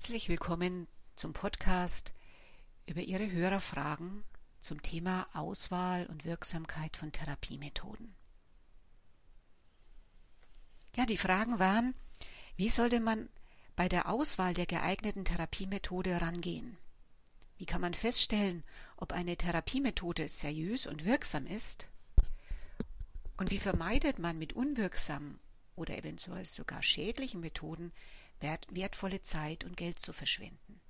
Herzlich willkommen zum Podcast über Ihre Hörerfragen zum Thema Auswahl und Wirksamkeit von Therapiemethoden. Ja, die Fragen waren, wie sollte man bei der Auswahl der geeigneten Therapiemethode rangehen? Wie kann man feststellen, ob eine Therapiemethode seriös und wirksam ist? Und wie vermeidet man mit unwirksamen oder eventuell sogar schädlichen Methoden wertvolle Zeit und Geld zu verschwenden?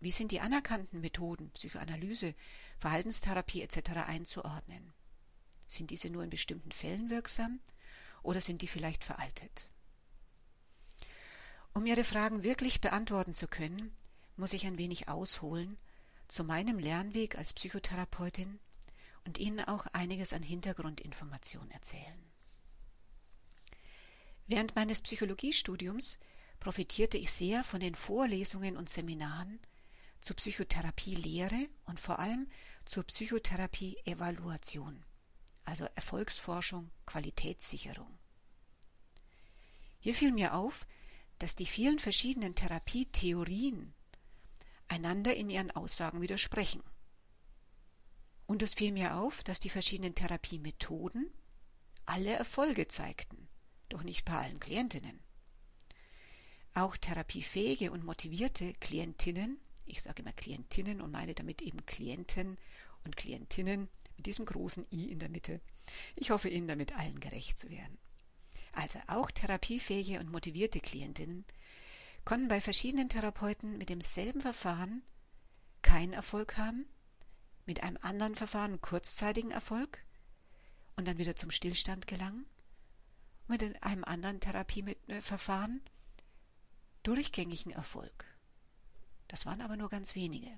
Wie sind die anerkannten Methoden, Psychoanalyse, Verhaltenstherapie etc. einzuordnen? Sind diese nur in bestimmten Fällen wirksam oder sind die vielleicht veraltet? Um Ihre Fragen wirklich beantworten zu können, muss ich ein wenig ausholen zu meinem Lernweg als Psychotherapeutin und Ihnen auch einiges an Hintergrundinformationen erzählen. Während meines Psychologiestudiums profitierte ich sehr von den Vorlesungen und Seminaren zur Psychotherapie-Lehre und vor allem zur Psychotherapie-Evaluation, also Erfolgsforschung, Qualitätssicherung. Hier fiel mir auf, dass die vielen verschiedenen Therapietheorien einander in ihren Aussagen widersprechen. Und es fiel mir auf, dass die verschiedenen Therapiemethoden alle Erfolge zeigten, doch nicht bei allen Klientinnen. Auch therapiefähige und motivierte Klientinnen, ich sage immer Klientinnen und meine damit eben Klienten und Klientinnen mit diesem großen I in der Mitte. Ich hoffe Ihnen damit allen gerecht zu werden. Also auch therapiefähige und motivierte Klientinnen konnten bei verschiedenen Therapeuten mit demselben Verfahren keinen Erfolg haben, mit einem anderen Verfahren kurzzeitigen Erfolg und dann wieder zum Stillstand gelangen, mit einem anderen Therapieverfahren durchgängigen Erfolg. Das waren aber nur ganz wenige.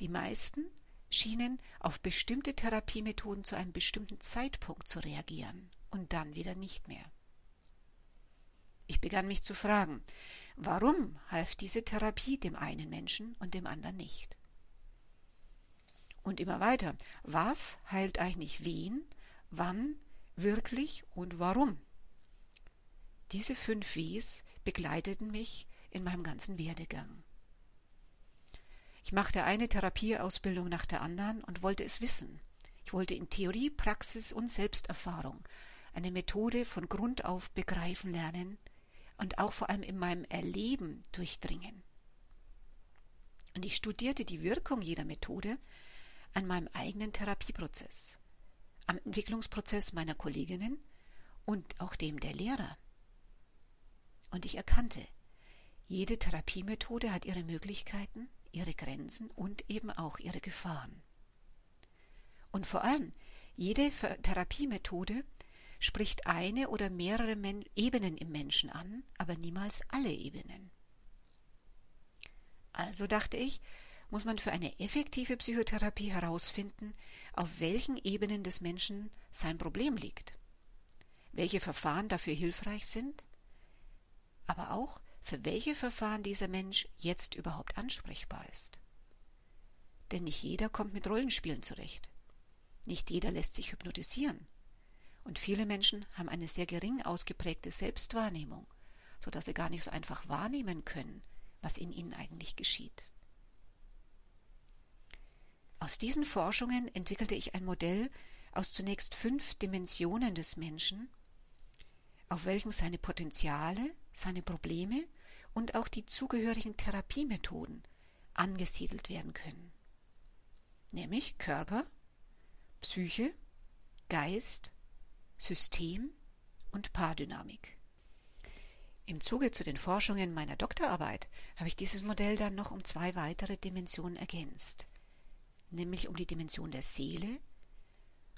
Die meisten schienen auf bestimmte Therapiemethoden zu einem bestimmten Zeitpunkt zu reagieren und dann wieder nicht mehr. Ich begann mich zu fragen, warum half diese Therapie dem einen Menschen und dem anderen nicht? Und immer weiter, was heilt eigentlich wen, wann, wirklich und warum? Diese fünf Ws begleiteten mich in meinem ganzen Werdegang. Ich machte eine Therapieausbildung nach der anderen und wollte es wissen. Ich wollte in Theorie, Praxis und Selbsterfahrung eine Methode von Grund auf begreifen lernen, und auch vor allem in meinem Erleben durchdringen. Und ich studierte die Wirkung jeder Methode an meinem eigenen Therapieprozess, am Entwicklungsprozess meiner Kolleginnen und auch dem der Lehrer. Und ich erkannte, jede Therapiemethode hat ihre Möglichkeiten, ihre Grenzen und eben auch ihre Gefahren. Und vor allem, jede Therapiemethode spricht eine oder mehrere Men Ebenen im Menschen an, aber niemals alle Ebenen. Also dachte ich, muss man für eine effektive Psychotherapie herausfinden, auf welchen Ebenen des Menschen sein Problem liegt, welche Verfahren dafür hilfreich sind, aber auch für welche Verfahren dieser Mensch jetzt überhaupt ansprechbar ist. Denn nicht jeder kommt mit Rollenspielen zurecht. Nicht jeder lässt sich hypnotisieren. Und viele Menschen haben eine sehr gering ausgeprägte Selbstwahrnehmung, so dass sie gar nicht so einfach wahrnehmen können, was in ihnen eigentlich geschieht. Aus diesen Forschungen entwickelte ich ein Modell aus zunächst fünf Dimensionen des Menschen, auf welchem seine Potenziale, seine Probleme und auch die zugehörigen Therapiemethoden angesiedelt werden können. Nämlich Körper, Psyche, Geist, System und Paardynamik. Im Zuge zu den Forschungen meiner Doktorarbeit habe ich dieses Modell dann noch um zwei weitere Dimensionen ergänzt, nämlich um die Dimension der Seele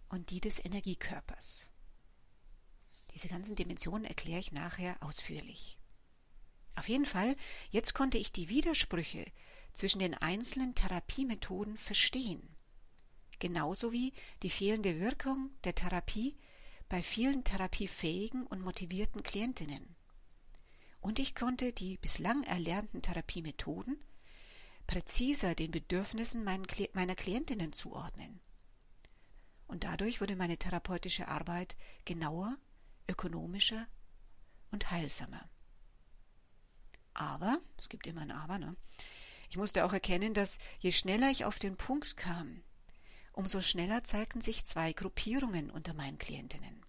und die des Energiekörpers. Diese ganzen Dimensionen erkläre ich nachher ausführlich. Auf jeden Fall, jetzt konnte ich die Widersprüche zwischen den einzelnen Therapiemethoden verstehen, genauso wie die fehlende Wirkung der Therapie bei vielen therapiefähigen und motivierten Klientinnen. Und ich konnte die bislang erlernten Therapiemethoden präziser den Bedürfnissen meiner Klientinnen zuordnen. Und dadurch wurde meine therapeutische Arbeit genauer, ökonomischer und heilsamer. Aber, es gibt immer ein Aber, ne? Ich musste auch erkennen, dass je schneller ich auf den Punkt kam, umso schneller zeigten sich zwei Gruppierungen unter meinen Klientinnen.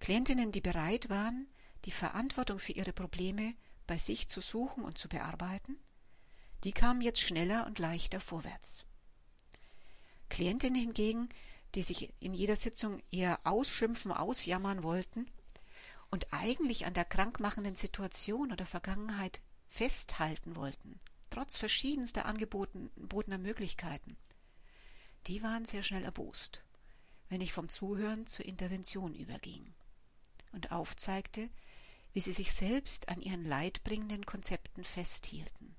Klientinnen, die bereit waren, die Verantwortung für ihre Probleme bei sich zu suchen und zu bearbeiten, die kamen jetzt schneller und leichter vorwärts. Klientinnen hingegen, die sich in jeder Sitzung eher ausschimpfen, ausjammern wollten und eigentlich an der krankmachenden Situation oder Vergangenheit festhalten wollten, trotz verschiedenster angebotener Möglichkeiten, die waren sehr schnell erbost, wenn ich vom Zuhören zur Intervention überging und aufzeigte, wie sie sich selbst an ihren leidbringenden Konzepten festhielten.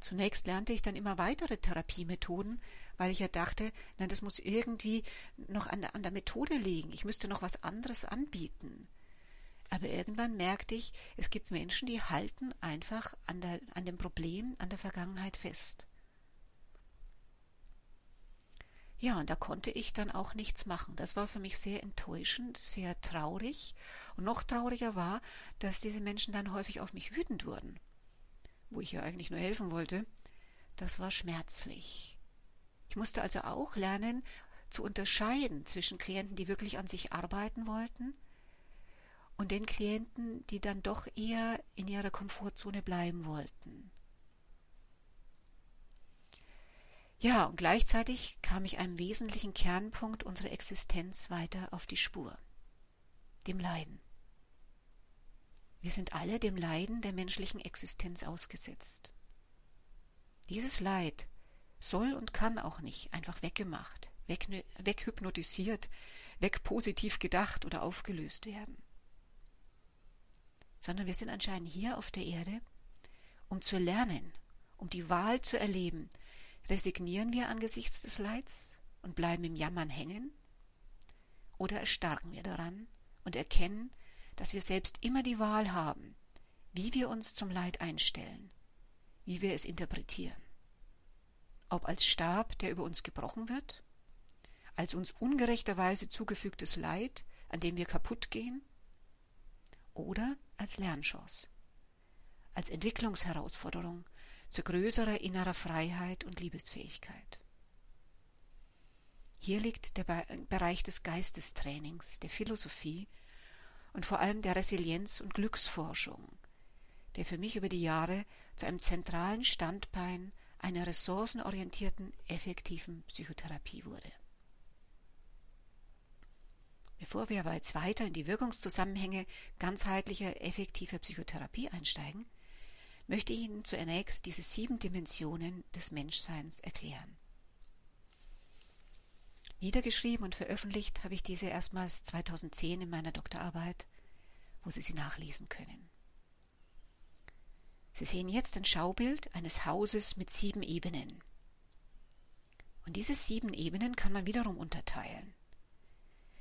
Zunächst lernte ich dann immer weitere Therapiemethoden, weil ich ja dachte, na, das muss irgendwie noch an der, an der Methode liegen. Ich müsste noch was anderes anbieten. Aber irgendwann merkte ich, es gibt Menschen, die halten einfach an, der, an dem Problem, an der Vergangenheit fest. Ja, und da konnte ich dann auch nichts machen. Das war für mich sehr enttäuschend, sehr traurig. Und noch trauriger war, dass diese Menschen dann häufig auf mich wütend wurden, wo ich ja eigentlich nur helfen wollte. Das war schmerzlich. Ich musste also auch lernen zu unterscheiden zwischen Klienten, die wirklich an sich arbeiten wollten, und den Klienten, die dann doch eher in ihrer Komfortzone bleiben wollten. Ja, und gleichzeitig kam ich einem wesentlichen Kernpunkt unserer Existenz weiter auf die Spur, dem Leiden. Wir sind alle dem Leiden der menschlichen Existenz ausgesetzt. Dieses Leid soll und kann auch nicht einfach weggemacht, weg, weghypnotisiert, wegpositiv gedacht oder aufgelöst werden. Sondern wir sind anscheinend hier auf der Erde, um zu lernen, um die Wahl zu erleben, Resignieren wir angesichts des Leids und bleiben im Jammern hängen? Oder erstarken wir daran und erkennen, dass wir selbst immer die Wahl haben, wie wir uns zum Leid einstellen, wie wir es interpretieren? Ob als Stab, der über uns gebrochen wird, als uns ungerechterweise zugefügtes Leid, an dem wir kaputt gehen, oder als Lernchance, als Entwicklungsherausforderung, zu größerer innerer Freiheit und Liebesfähigkeit. Hier liegt der Bereich des Geistestrainings, der Philosophie und vor allem der Resilienz- und Glücksforschung, der für mich über die Jahre zu einem zentralen Standbein einer ressourcenorientierten, effektiven Psychotherapie wurde. Bevor wir aber jetzt weiter in die Wirkungszusammenhänge ganzheitlicher, effektiver Psychotherapie einsteigen, möchte ich Ihnen zunächst diese sieben Dimensionen des Menschseins erklären. Niedergeschrieben und veröffentlicht habe ich diese erstmals 2010 in meiner Doktorarbeit, wo Sie sie nachlesen können. Sie sehen jetzt ein Schaubild eines Hauses mit sieben Ebenen. Und diese sieben Ebenen kann man wiederum unterteilen.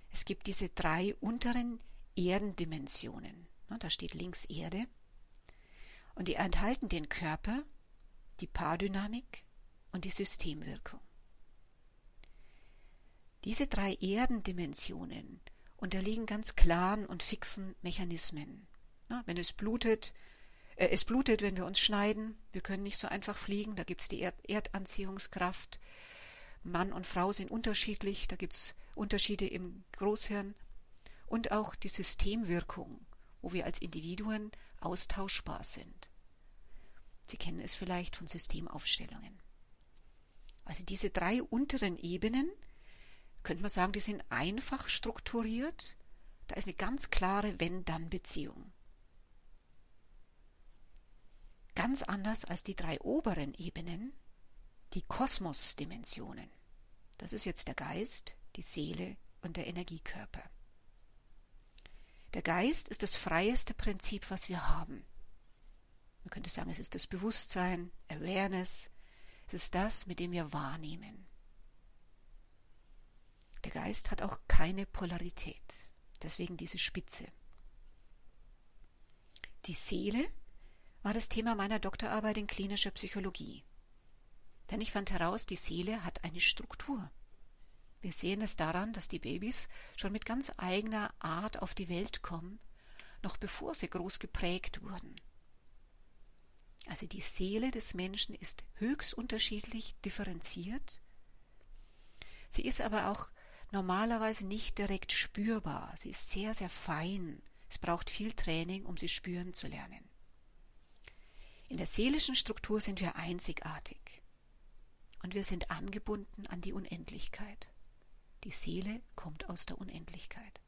Es gibt diese drei unteren Erdendimensionen. Da steht links Erde, und die enthalten den Körper, die Paardynamik und die Systemwirkung. Diese drei Erdendimensionen unterliegen ganz klaren und fixen Mechanismen. Wenn es blutet, es blutet, wenn wir uns schneiden, wir können nicht so einfach fliegen, da gibt es die Erd Erdanziehungskraft. Mann und Frau sind unterschiedlich, da gibt es Unterschiede im Großhirn und auch die Systemwirkung, wo wir als Individuen austauschbar sind. Sie kennen es vielleicht von Systemaufstellungen. Also diese drei unteren Ebenen, könnte man sagen, die sind einfach strukturiert. Da ist eine ganz klare Wenn-Dann-Beziehung. Ganz anders als die drei oberen Ebenen, die Kosmosdimensionen. Das ist jetzt der Geist, die Seele und der Energiekörper. Der Geist ist das freieste Prinzip, was wir haben. Man könnte sagen, es ist das Bewusstsein, Awareness, es ist das, mit dem wir wahrnehmen. Der Geist hat auch keine Polarität, deswegen diese Spitze. Die Seele war das Thema meiner Doktorarbeit in klinischer Psychologie. Denn ich fand heraus, die Seele hat eine Struktur. Wir sehen es daran, dass die Babys schon mit ganz eigener Art auf die Welt kommen, noch bevor sie groß geprägt wurden. Also die Seele des Menschen ist höchst unterschiedlich differenziert. Sie ist aber auch normalerweise nicht direkt spürbar. Sie ist sehr, sehr fein. Es braucht viel Training, um sie spüren zu lernen. In der seelischen Struktur sind wir einzigartig und wir sind angebunden an die Unendlichkeit. Die Seele kommt aus der Unendlichkeit.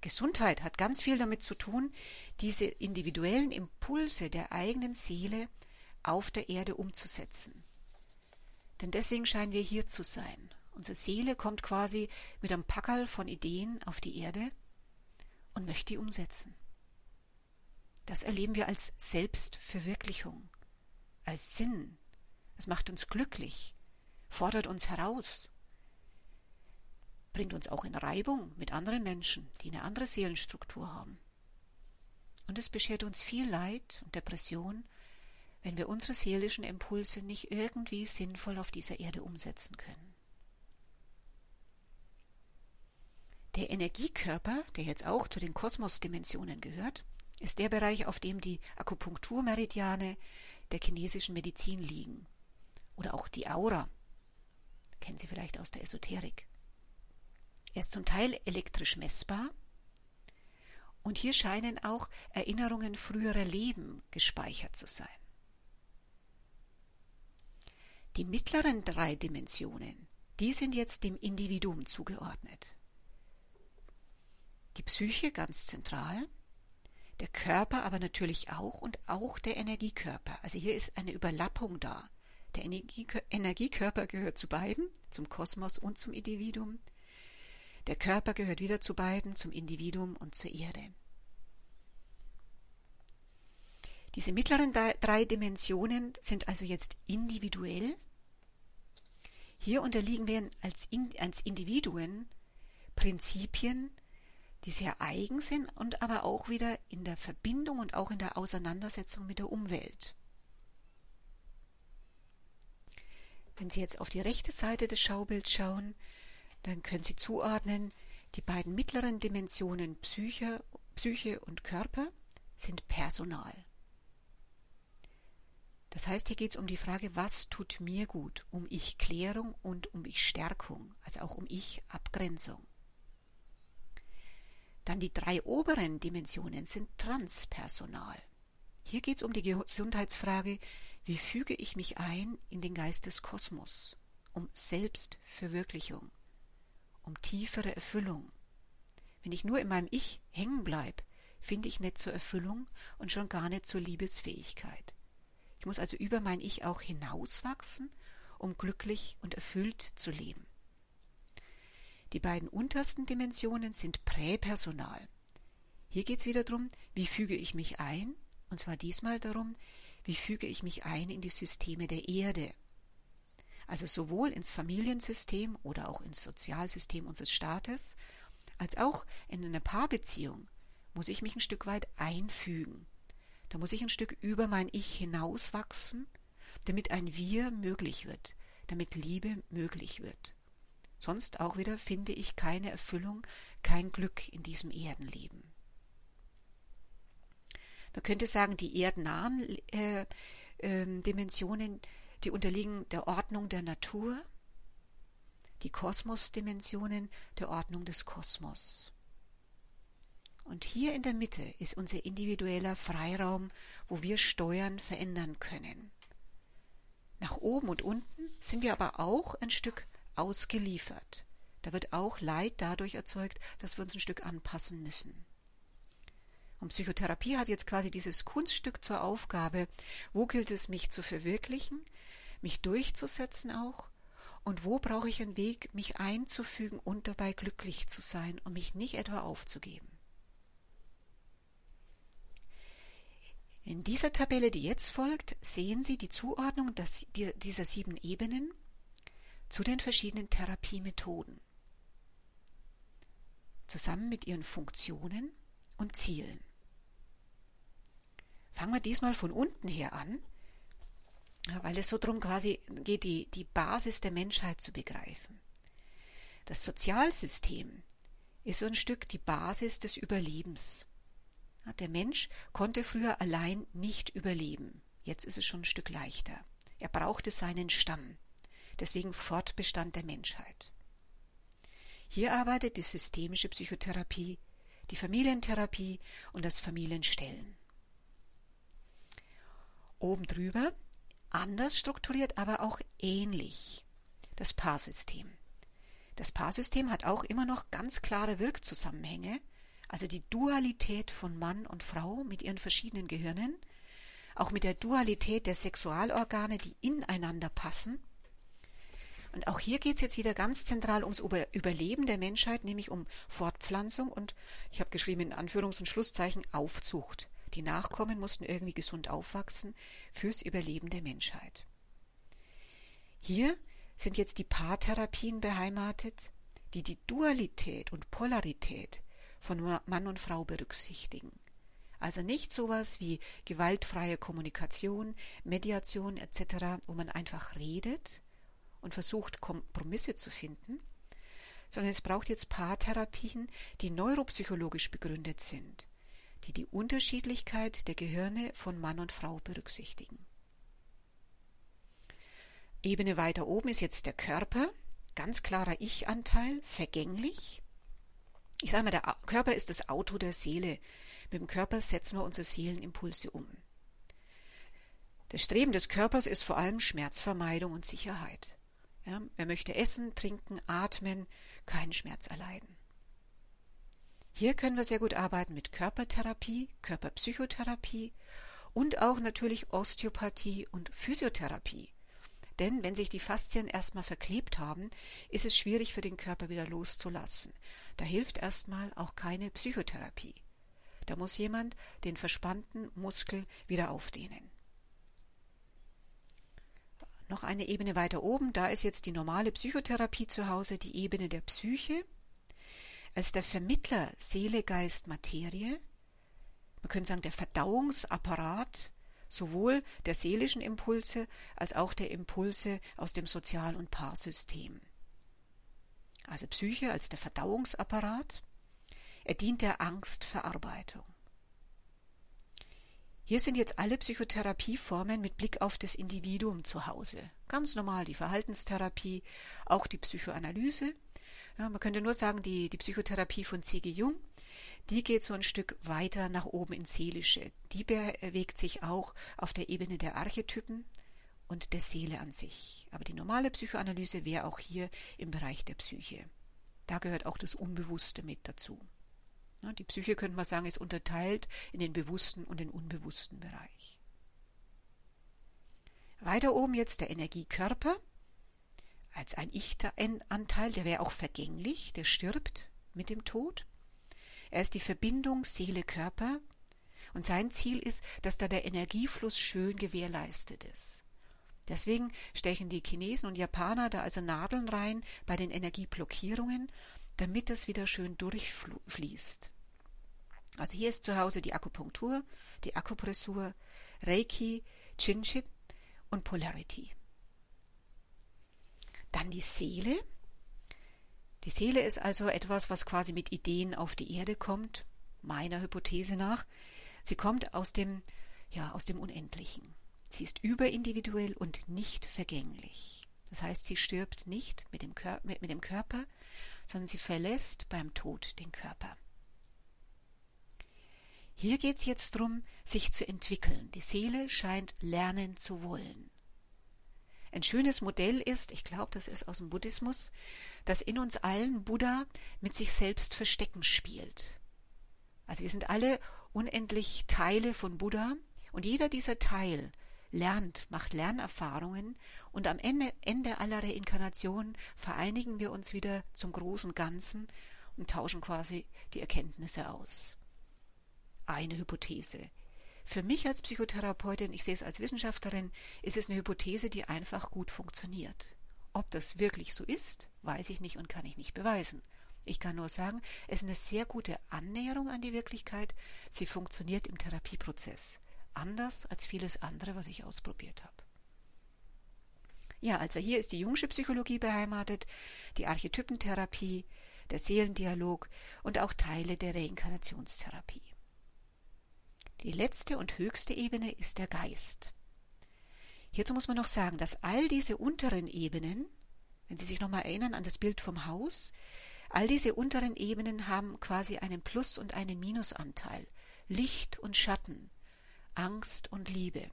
Gesundheit hat ganz viel damit zu tun, diese individuellen Impulse der eigenen Seele auf der Erde umzusetzen. Denn deswegen scheinen wir hier zu sein. Unsere Seele kommt quasi mit einem Packerl von Ideen auf die Erde und möchte die umsetzen. Das erleben wir als Selbstverwirklichung, als Sinn. Es macht uns glücklich, fordert uns heraus, bringt uns auch in Reibung mit anderen Menschen, die eine andere Seelenstruktur haben. Und es beschert uns viel Leid und Depression, wenn wir unsere seelischen Impulse nicht irgendwie sinnvoll auf dieser Erde umsetzen können. Der Energiekörper, der jetzt auch zu den Kosmosdimensionen gehört, ist der Bereich, auf dem die Akupunkturmeridiane der chinesischen Medizin liegen. Oder auch die Aura. Kennen Sie vielleicht aus der Esoterik. Er ist zum Teil elektrisch messbar. Und hier scheinen auch Erinnerungen früherer Leben gespeichert zu sein. Die mittleren drei Dimensionen, die sind jetzt dem Individuum zugeordnet. Die Psyche ganz zentral, der Körper aber natürlich auch und auch der Energiekörper. Also hier ist eine Überlappung da. Der Energiekörper gehört zu beiden, zum Kosmos und zum Individuum. Der Körper gehört wieder zu beiden, zum Individuum und zur Erde. Diese mittleren drei Dimensionen sind also jetzt individuell. Hier unterliegen wir als, Individuen Prinzipien, die sehr eigen sind und aber auch wieder in der Verbindung und auch in der Auseinandersetzung mit der Umwelt. Wenn Sie jetzt auf die rechte Seite des Schaubilds schauen, dann können Sie zuordnen, die beiden mittleren Dimensionen Psyche, Psyche und Körper sind Personal. Das heißt, hier geht es um die Frage, was tut mir gut, um Ich-Klärung und um Ich-Stärkung, also auch um Ich-Abgrenzung. Dann die drei oberen Dimensionen sind Transpersonal. Hier geht es um die Gesundheitsfrage, wie füge ich mich ein in den Geist des Kosmos, um Selbstverwirklichung, um tiefere Erfüllung. Wenn ich nur in meinem Ich hängen bleibe, finde ich nicht zur Erfüllung und schon gar nicht zur Liebesfähigkeit. Ich muss also über mein Ich auch hinauswachsen, um glücklich und erfüllt zu leben. Die beiden untersten Dimensionen sind Präpersonal. Hier geht es wieder darum, wie füge ich mich ein, und zwar diesmal darum, wie füge ich mich ein in die Systeme der Erde, also sowohl ins Familiensystem oder auch ins Sozialsystem unseres Staates, als auch in eine Paarbeziehung muss ich mich ein Stück weit einfügen. Da muss ich ein Stück über mein Ich hinauswachsen, damit ein Wir möglich wird, damit Liebe möglich wird. Sonst auch wieder finde ich keine Erfüllung, kein Glück in diesem Erdenleben. Man könnte sagen, die erdnahen äh, äh, Dimensionen die unterliegen der Ordnung der Natur, die Kosmosdimensionen der Ordnung des Kosmos. Und hier in der Mitte ist unser individueller Freiraum, wo wir steuern, verändern können. Nach oben und unten sind wir aber auch ein Stück ausgeliefert. Da wird auch Leid dadurch erzeugt, dass wir uns ein Stück anpassen müssen. Und Psychotherapie hat jetzt quasi dieses Kunststück zur Aufgabe, wo gilt es, mich zu verwirklichen, mich durchzusetzen auch, und wo brauche ich einen Weg, mich einzufügen und dabei glücklich zu sein und mich nicht etwa aufzugeben. In dieser Tabelle, die jetzt folgt, sehen Sie die Zuordnung dieser sieben Ebenen zu den verschiedenen Therapiemethoden, zusammen mit ihren Funktionen und Zielen. Fangen wir diesmal von unten her an, weil es so darum quasi geht, die, die Basis der Menschheit zu begreifen. Das Sozialsystem ist so ein Stück die Basis des Überlebens. Der Mensch konnte früher allein nicht überleben. Jetzt ist es schon ein Stück leichter. Er brauchte seinen Stamm. Deswegen Fortbestand der Menschheit. Hier arbeitet die systemische Psychotherapie, die Familientherapie und das Familienstellen. Oben drüber, anders strukturiert, aber auch ähnlich, das Paarsystem. Das Paarsystem hat auch immer noch ganz klare Wirkzusammenhänge, also die Dualität von Mann und Frau mit ihren verschiedenen Gehirnen, auch mit der Dualität der Sexualorgane, die ineinander passen. Und auch hier geht es jetzt wieder ganz zentral ums Überleben der Menschheit, nämlich um Fortpflanzung und, ich habe geschrieben in Anführungs- und Schlusszeichen, Aufzucht. Die Nachkommen mussten irgendwie gesund aufwachsen fürs Überleben der Menschheit. Hier sind jetzt die Paartherapien beheimatet, die die Dualität und Polarität von Mann und Frau berücksichtigen. Also nicht sowas wie gewaltfreie Kommunikation, Mediation etc., wo man einfach redet und versucht, Kompromisse zu finden, sondern es braucht jetzt Paartherapien, die neuropsychologisch begründet sind, die die Unterschiedlichkeit der Gehirne von Mann und Frau berücksichtigen. Ebene weiter oben ist jetzt der Körper, ganz klarer Ich-Anteil, vergänglich. Ich sage mal, der Körper ist das Auto der Seele. Mit dem Körper setzen wir unsere Seelenimpulse um. Das Streben des Körpers ist vor allem Schmerzvermeidung und Sicherheit. Ja, er möchte essen, trinken, atmen, keinen Schmerz erleiden. Hier können wir sehr gut arbeiten mit Körpertherapie, Körperpsychotherapie und auch natürlich Osteopathie und Physiotherapie. Denn wenn sich die Faszien erstmal verklebt haben, ist es schwierig für den Körper wieder loszulassen. Da hilft erstmal auch keine Psychotherapie. Da muss jemand den verspannten Muskel wieder aufdehnen. Noch eine Ebene weiter oben, da ist jetzt die normale Psychotherapie zu Hause, die Ebene der Psyche, als der Vermittler Seele, Geist, Materie, man könnte sagen der Verdauungsapparat sowohl der seelischen Impulse als auch der Impulse aus dem Sozial- und Paarsystem. Also Psyche als der Verdauungsapparat. Er dient der Angstverarbeitung. Hier sind jetzt alle Psychotherapieformen mit Blick auf das Individuum zu Hause. Ganz normal die Verhaltenstherapie, auch die Psychoanalyse. Ja, man könnte nur sagen, die, die Psychotherapie von C.G. Jung die geht so ein Stück weiter nach oben ins Seelische. Die bewegt sich auch auf der Ebene der Archetypen und der Seele an sich. Aber die normale Psychoanalyse wäre auch hier im Bereich der Psyche. Da gehört auch das Unbewusste mit dazu. Die Psyche, könnte man sagen, ist unterteilt in den bewussten und den unbewussten Bereich. Weiter oben jetzt der Energiekörper als ein Ich-Anteil, der wäre auch vergänglich, der stirbt mit dem Tod. Er ist die Verbindung Seele-Körper und sein Ziel ist, dass da der Energiefluss schön gewährleistet ist. Deswegen stechen die Chinesen und Japaner da also Nadeln rein bei den Energieblockierungen, damit das wieder schön durchfließt. Also hier ist zu Hause die Akupunktur, die Akupressur, Reiki, Chinchit und Polarity. Dann die Seele, die Seele ist also etwas, was quasi mit Ideen auf die Erde kommt, meiner Hypothese nach. Sie kommt aus dem, ja, aus dem Unendlichen. Sie ist überindividuell und nicht vergänglich. Das heißt, sie stirbt nicht mit dem, Kör mit, mit dem Körper, sondern sie verlässt beim Tod den Körper. Hier geht es jetzt darum, sich zu entwickeln. Die Seele scheint lernen zu wollen. Ein schönes Modell ist, ich glaube, das ist aus dem Buddhismus, dass in uns allen Buddha mit sich selbst Verstecken spielt. Also wir sind alle unendlich Teile von Buddha und jeder dieser Teil lernt, macht Lernerfahrungen und am Ende, Ende aller Reinkarnationen vereinigen wir uns wieder zum großen Ganzen und tauschen quasi die Erkenntnisse aus. Eine Hypothese. Für mich als Psychotherapeutin, ich sehe es als Wissenschaftlerin, ist es eine Hypothese, die einfach gut funktioniert. Ob das wirklich so ist, weiß ich nicht und kann ich nicht beweisen. Ich kann nur sagen, es ist eine sehr gute Annäherung an die Wirklichkeit. Sie funktioniert im Therapieprozess. Anders als vieles andere, was ich ausprobiert habe. Ja, also hier ist die Jungsche Psychologie beheimatet, die Archetypentherapie, der Seelendialog und auch Teile der Reinkarnationstherapie. Die letzte und höchste Ebene ist der Geist. Hierzu muss man noch sagen, dass all diese unteren Ebenen, wenn Sie sich nochmal erinnern an das Bild vom Haus, all diese unteren Ebenen haben quasi einen Plus- und einen Minusanteil, Licht und Schatten, Angst und Liebe.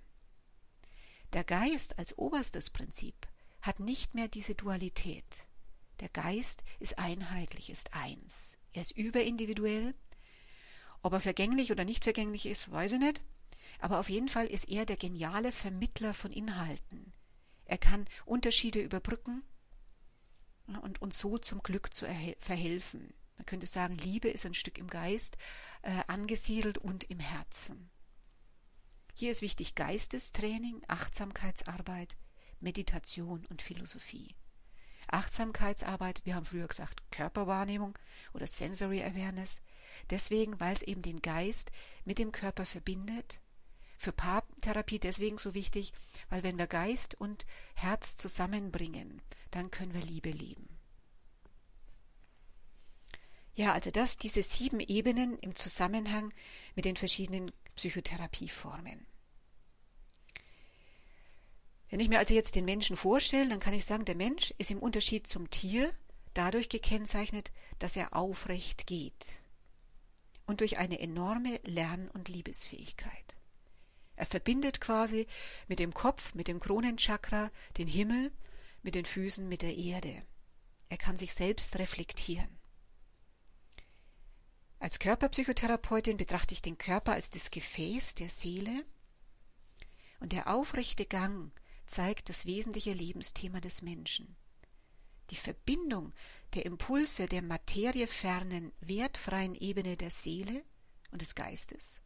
Der Geist als oberstes Prinzip hat nicht mehr diese Dualität. Der Geist ist einheitlich, ist eins. Er ist überindividuell. Ob er vergänglich oder nicht vergänglich ist, weiß ich nicht. Aber auf jeden Fall ist er der geniale Vermittler von Inhalten. Er kann Unterschiede überbrücken und uns so zum Glück zu verhelfen. Man könnte sagen, Liebe ist ein Stück im Geist äh, angesiedelt und im Herzen. Hier ist wichtig Geistestraining, Achtsamkeitsarbeit, Meditation und Philosophie. Achtsamkeitsarbeit, wir haben früher gesagt Körperwahrnehmung oder Sensory Awareness, deswegen, weil es eben den Geist mit dem Körper verbindet. Für Paartherapie deswegen so wichtig, weil wenn wir Geist und Herz zusammenbringen, dann können wir Liebe leben. Ja, also das, diese sieben Ebenen im Zusammenhang mit den verschiedenen Psychotherapieformen. Wenn ich mir also jetzt den Menschen vorstelle, dann kann ich sagen, der Mensch ist im Unterschied zum Tier dadurch gekennzeichnet, dass er aufrecht geht und durch eine enorme Lern- und Liebesfähigkeit. Er verbindet quasi mit dem Kopf, mit dem Kronenchakra, den Himmel, mit den Füßen, mit der Erde. Er kann sich selbst reflektieren. Als Körperpsychotherapeutin betrachte ich den Körper als das Gefäß der Seele und der aufrechte Gang zeigt das wesentliche Lebensthema des Menschen. Die Verbindung der Impulse der materiefernen, wertfreien Ebene der Seele und des Geistes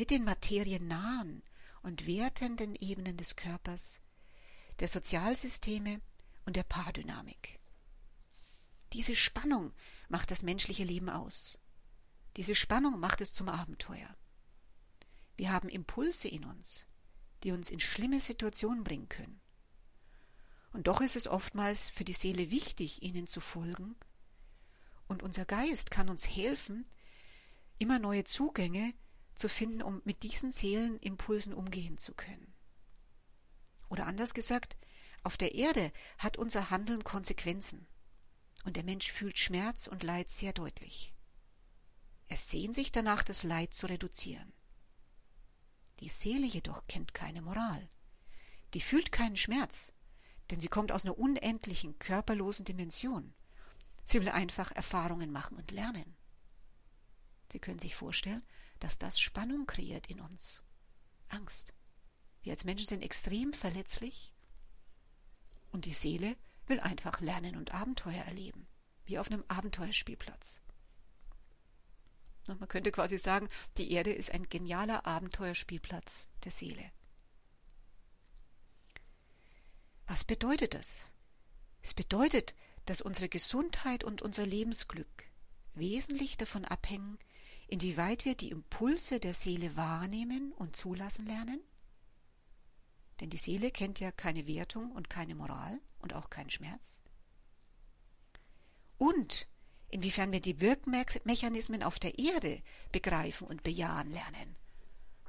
mit den materiennahen und wertenden Ebenen des Körpers, der Sozialsysteme und der Paardynamik. Diese Spannung macht das menschliche Leben aus. Diese Spannung macht es zum Abenteuer. Wir haben Impulse in uns, die uns in schlimme Situationen bringen können. Und doch ist es oftmals für die Seele wichtig, ihnen zu folgen, und unser Geist kann uns helfen, immer neue Zugänge zu finden, um mit diesen Seelenimpulsen umgehen zu können. Oder anders gesagt, auf der Erde hat unser Handeln Konsequenzen, und der Mensch fühlt Schmerz und Leid sehr deutlich. Er sehnt sich danach, das Leid zu reduzieren. Die Seele jedoch kennt keine Moral. Die fühlt keinen Schmerz, denn sie kommt aus einer unendlichen, körperlosen Dimension. Sie will einfach Erfahrungen machen und lernen. Sie können sich vorstellen, dass das Spannung kreiert in uns. Angst. Wir als Menschen sind extrem verletzlich und die Seele will einfach lernen und Abenteuer erleben, wie auf einem Abenteuerspielplatz. Man könnte quasi sagen, die Erde ist ein genialer Abenteuerspielplatz der Seele. Was bedeutet das? Es bedeutet, dass unsere Gesundheit und unser Lebensglück wesentlich davon abhängen, inwieweit wir die Impulse der Seele wahrnehmen und zulassen lernen. Denn die Seele kennt ja keine Wertung und keine Moral und auch keinen Schmerz. Und inwiefern wir die Wirkmechanismen auf der Erde begreifen und bejahen lernen.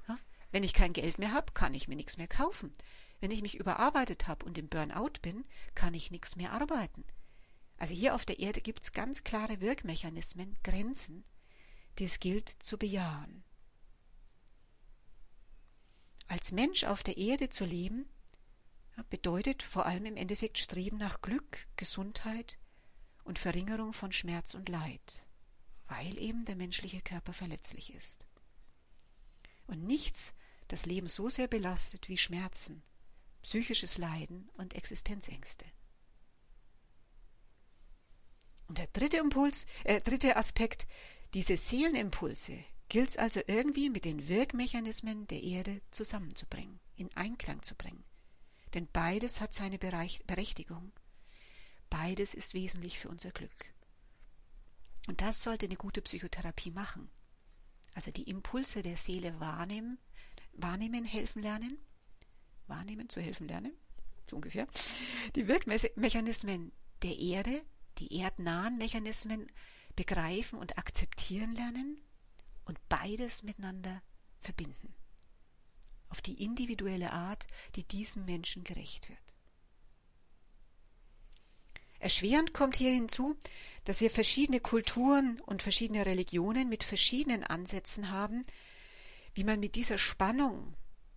Ja? Wenn ich kein Geld mehr habe, kann ich mir nichts mehr kaufen. Wenn ich mich überarbeitet habe und im Burnout bin, kann ich nichts mehr arbeiten. Also hier auf der Erde gibt es ganz klare Wirkmechanismen, Grenzen, die es gilt zu bejahen. Als Mensch auf der Erde zu leben, bedeutet vor allem im Endeffekt Streben nach Glück, Gesundheit, und Verringerung von Schmerz und Leid, weil eben der menschliche Körper verletzlich ist. Und nichts das Leben so sehr belastet wie Schmerzen, psychisches Leiden und Existenzängste. Und der dritte Impuls, äh, dritte Aspekt, diese Seelenimpulse gilt es also irgendwie mit den Wirkmechanismen der Erde zusammenzubringen, in Einklang zu bringen. Denn beides hat seine Berechtigung Beides ist wesentlich für unser Glück. Und das sollte eine gute Psychotherapie machen. Also die Impulse der Seele wahrnehmen, wahrnehmen, helfen lernen, wahrnehmen, zu helfen lernen, so ungefähr. Die Wirkmechanismen der Erde, die erdnahen Mechanismen begreifen und akzeptieren lernen und beides miteinander verbinden. Auf die individuelle Art, die diesem Menschen gerecht wird. Erschwerend kommt hier hinzu, dass wir verschiedene Kulturen und verschiedene Religionen mit verschiedenen Ansätzen haben, wie man mit dieser Spannung,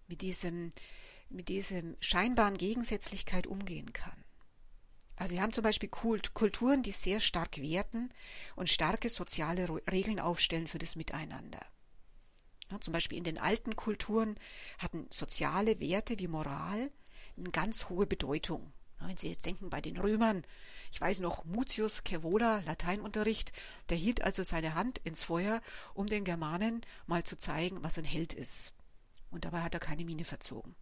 mit diesem, mit diesem scheinbaren Gegensätzlichkeit umgehen kann. Also wir haben zum Beispiel Kulturen, die sehr stark werten und starke soziale Regeln aufstellen für das Miteinander. Ja, zum Beispiel in den alten Kulturen hatten soziale Werte wie Moral eine ganz hohe Bedeutung. Wenn Sie jetzt denken bei den Römern, ich weiß noch, Mutius Cervola, Lateinunterricht, der hielt also seine Hand ins Feuer, um den Germanen mal zu zeigen, was ein Held ist. Und dabei hat er keine Miene verzogen.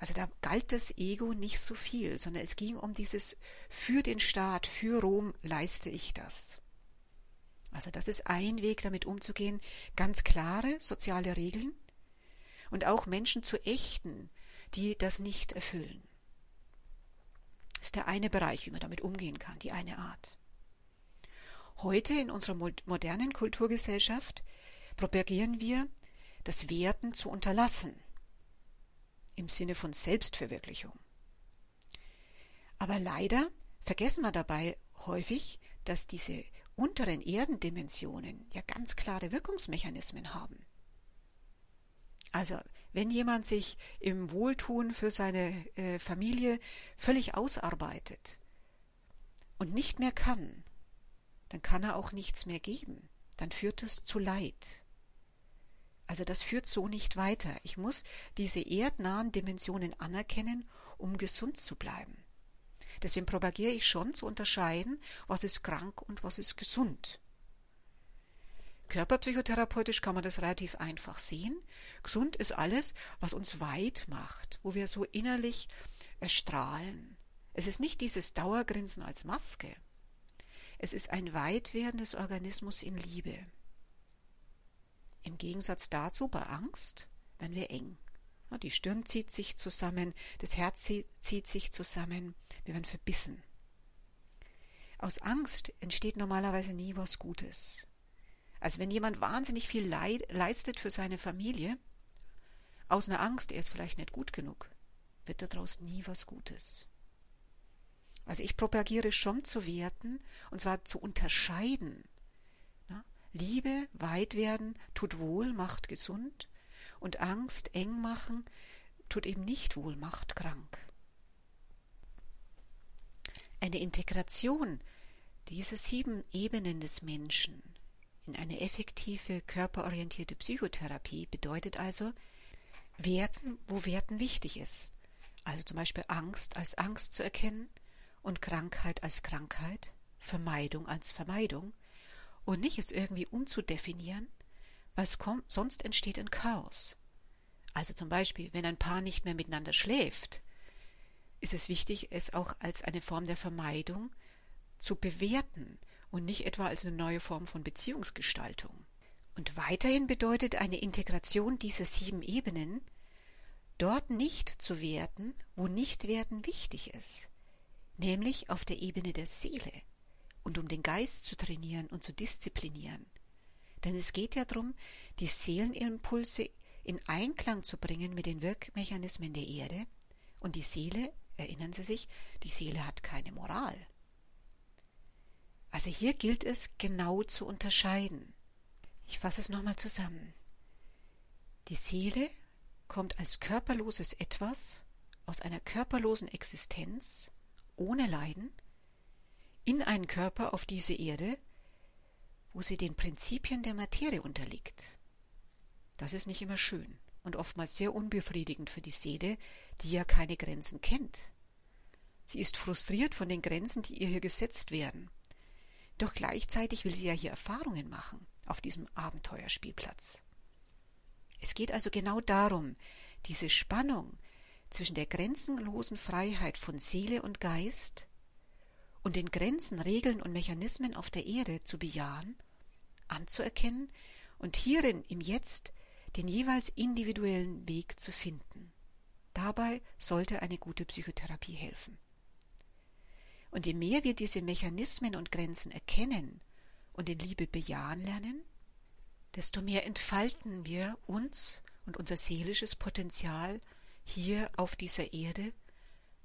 Also da galt das Ego nicht so viel, sondern es ging um dieses für den Staat, für Rom leiste ich das. Also das ist ein Weg, damit umzugehen, ganz klare soziale Regeln und auch Menschen zu ächten, die das nicht erfüllen. Das ist der eine Bereich, wie man damit umgehen kann, die eine Art. Heute in unserer modernen Kulturgesellschaft propagieren wir, das Werten zu unterlassen im Sinne von Selbstverwirklichung. Aber leider vergessen wir dabei häufig, dass diese unteren Erdendimensionen ja ganz klare Wirkungsmechanismen haben. Also wenn jemand sich im Wohltun für seine äh, Familie völlig ausarbeitet und nicht mehr kann, dann kann er auch nichts mehr geben. Dann führt es zu Leid. Also das führt so nicht weiter. Ich muss diese erdnahen Dimensionen anerkennen, um gesund zu bleiben. Deswegen propagiere ich schon zu unterscheiden, was ist krank und was ist gesund. Körperpsychotherapeutisch kann man das relativ einfach sehen. Gesund ist alles, was uns weit macht, wo wir so innerlich erstrahlen. Es ist nicht dieses Dauergrinsen als Maske. Es ist ein Weitwerden des Organismus in Liebe. Im Gegensatz dazu bei Angst werden wir eng. Die Stirn zieht sich zusammen, das Herz zieht sich zusammen, wir werden verbissen. Aus Angst entsteht normalerweise nie was Gutes. Also wenn jemand wahnsinnig viel leid, leistet für seine Familie, aus einer Angst, er ist vielleicht nicht gut genug, wird daraus nie was Gutes. Also ich propagiere schon zu werten, und zwar zu unterscheiden Liebe weit werden tut wohl, macht gesund, und Angst eng machen tut eben nicht wohl, macht krank. Eine Integration dieser sieben Ebenen des Menschen in eine effektive körperorientierte Psychotherapie bedeutet also, Werten, wo Werten wichtig ist. Also zum Beispiel Angst als Angst zu erkennen und Krankheit als Krankheit, Vermeidung als Vermeidung und nicht es irgendwie umzudefinieren, was kommt, sonst entsteht ein Chaos. Also zum Beispiel, wenn ein Paar nicht mehr miteinander schläft, ist es wichtig, es auch als eine Form der Vermeidung zu bewerten und nicht etwa als eine neue Form von Beziehungsgestaltung. Und weiterhin bedeutet eine Integration dieser sieben Ebenen, dort nicht zu werten, wo nicht werden wichtig ist, nämlich auf der Ebene der Seele und um den Geist zu trainieren und zu disziplinieren. Denn es geht ja darum, die Seelenimpulse in Einklang zu bringen mit den Wirkmechanismen der Erde. Und die Seele, erinnern Sie sich, die Seele hat keine Moral. Also hier gilt es genau zu unterscheiden. Ich fasse es nochmal zusammen. Die Seele kommt als körperloses Etwas aus einer körperlosen Existenz ohne Leiden in einen Körper auf diese Erde, wo sie den Prinzipien der Materie unterliegt. Das ist nicht immer schön und oftmals sehr unbefriedigend für die Seele, die ja keine Grenzen kennt. Sie ist frustriert von den Grenzen, die ihr hier gesetzt werden. Doch gleichzeitig will sie ja hier Erfahrungen machen auf diesem Abenteuerspielplatz. Es geht also genau darum, diese Spannung zwischen der grenzenlosen Freiheit von Seele und Geist und den Grenzen, Regeln und Mechanismen auf der Erde zu bejahen, anzuerkennen und hierin im Jetzt den jeweils individuellen Weg zu finden. Dabei sollte eine gute Psychotherapie helfen. Und je mehr wir diese Mechanismen und Grenzen erkennen und in Liebe bejahen lernen, desto mehr entfalten wir uns und unser seelisches Potenzial hier auf dieser Erde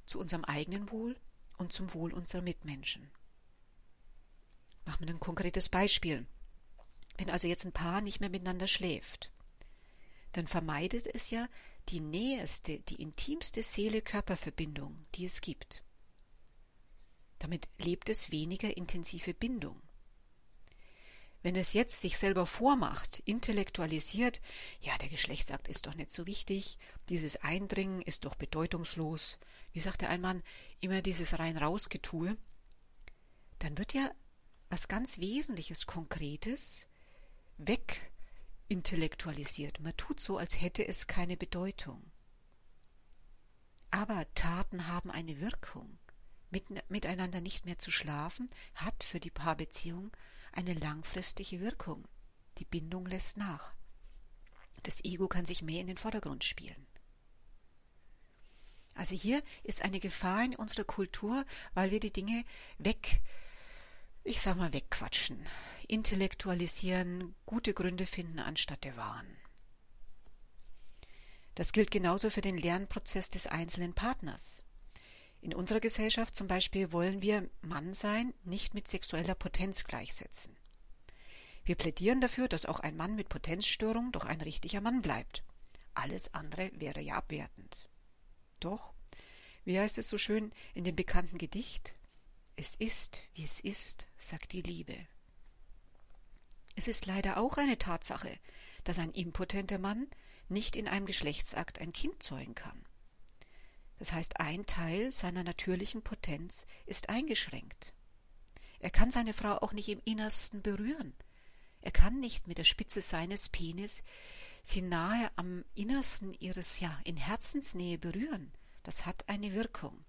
zu unserem eigenen Wohl und zum Wohl unserer Mitmenschen. Machen wir ein konkretes Beispiel. Wenn also jetzt ein Paar nicht mehr miteinander schläft, dann vermeidet es ja die näherste, die intimste Seele-Körper-Verbindung, die es gibt. Damit lebt es weniger intensive Bindung. Wenn es jetzt sich selber vormacht, intellektualisiert, ja, der Geschlechtsakt ist doch nicht so wichtig, dieses Eindringen ist doch bedeutungslos, wie sagte ein Mann, immer dieses rein-raus-Getue, dann wird ja was ganz Wesentliches, Konkretes wegintellektualisiert. Man tut so, als hätte es keine Bedeutung. Aber Taten haben eine Wirkung. Mit, miteinander nicht mehr zu schlafen hat für die Paarbeziehung eine langfristige Wirkung. Die Bindung lässt nach. Das Ego kann sich mehr in den Vordergrund spielen. Also hier ist eine Gefahr in unserer Kultur, weil wir die Dinge weg, ich sag mal, wegquatschen, intellektualisieren, gute Gründe finden anstatt der wahren. Das gilt genauso für den Lernprozess des einzelnen Partners. In unserer Gesellschaft zum Beispiel wollen wir Mann sein nicht mit sexueller Potenz gleichsetzen. Wir plädieren dafür, dass auch ein Mann mit Potenzstörung doch ein richtiger Mann bleibt. Alles andere wäre ja abwertend. Doch, wie heißt es so schön in dem bekannten Gedicht? Es ist, wie es ist, sagt die Liebe. Es ist leider auch eine Tatsache, dass ein impotenter Mann nicht in einem Geschlechtsakt ein Kind zeugen kann. Das heißt, ein Teil seiner natürlichen Potenz ist eingeschränkt. Er kann seine Frau auch nicht im Innersten berühren. Er kann nicht mit der Spitze seines Penis sie nahe am Innersten ihres, ja, in Herzensnähe berühren. Das hat eine Wirkung.